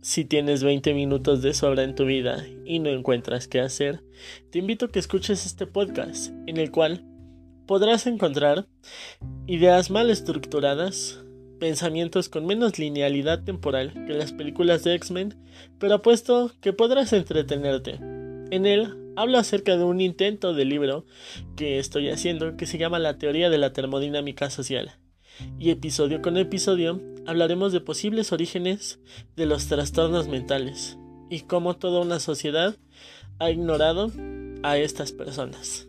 Si tienes 20 minutos de sobra en tu vida y no encuentras qué hacer, te invito a que escuches este podcast, en el cual podrás encontrar ideas mal estructuradas, pensamientos con menos linealidad temporal que las películas de X-Men, pero apuesto que podrás entretenerte. En él hablo acerca de un intento de libro que estoy haciendo que se llama La teoría de la termodinámica social. Y episodio con episodio hablaremos de posibles orígenes de los trastornos mentales y cómo toda una sociedad ha ignorado a estas personas.